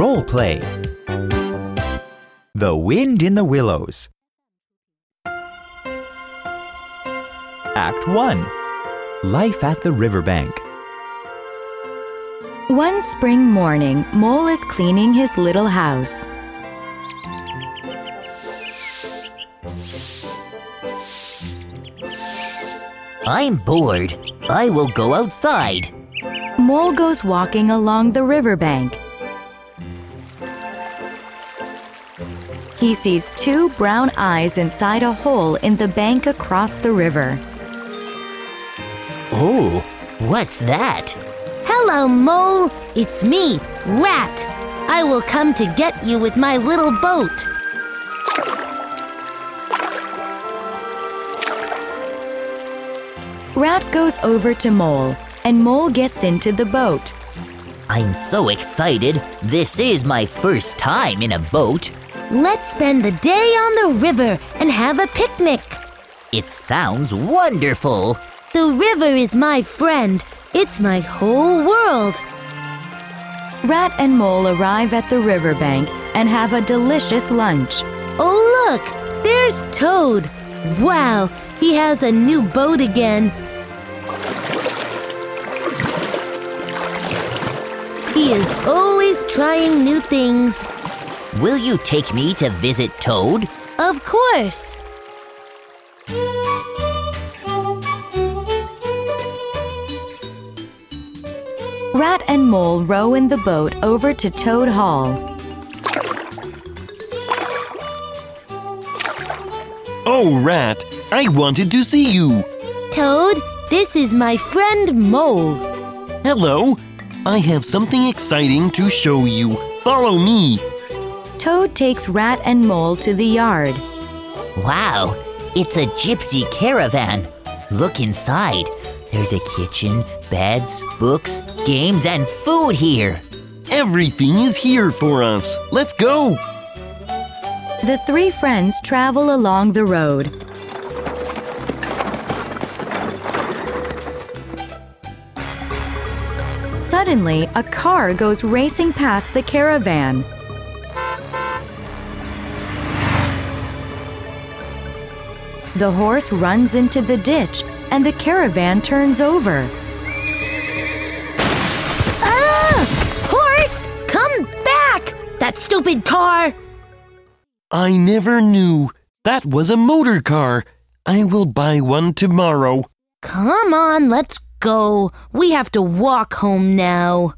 Role play. The Wind in the Willows. Act 1 Life at the Riverbank. One spring morning, Mole is cleaning his little house. I'm bored. I will go outside. Mole goes walking along the riverbank. He sees two brown eyes inside a hole in the bank across the river. Oh, what's that? Hello, Mole. It's me, Rat. I will come to get you with my little boat. Rat goes over to Mole, and Mole gets into the boat. I'm so excited. This is my first time in a boat. Let's spend the day on the river and have a picnic. It sounds wonderful. The river is my friend. It's my whole world. Rat and Mole arrive at the riverbank and have a delicious lunch. Oh, look, there's Toad. Wow, he has a new boat again. He is always trying new things. Will you take me to visit Toad? Of course. Rat and Mole row in the boat over to Toad Hall. Oh, Rat, I wanted to see you. Toad, this is my friend Mole. Hello. I have something exciting to show you. Follow me. Toad takes Rat and Mole to the yard. Wow, it's a gypsy caravan. Look inside. There's a kitchen, beds, books, games, and food here. Everything is here for us. Let's go. The three friends travel along the road. Suddenly, a car goes racing past the caravan. The horse runs into the ditch and the caravan turns over. Ah! Horse, come back! That stupid car! I never knew. That was a motor car. I will buy one tomorrow. Come on, let's go. We have to walk home now.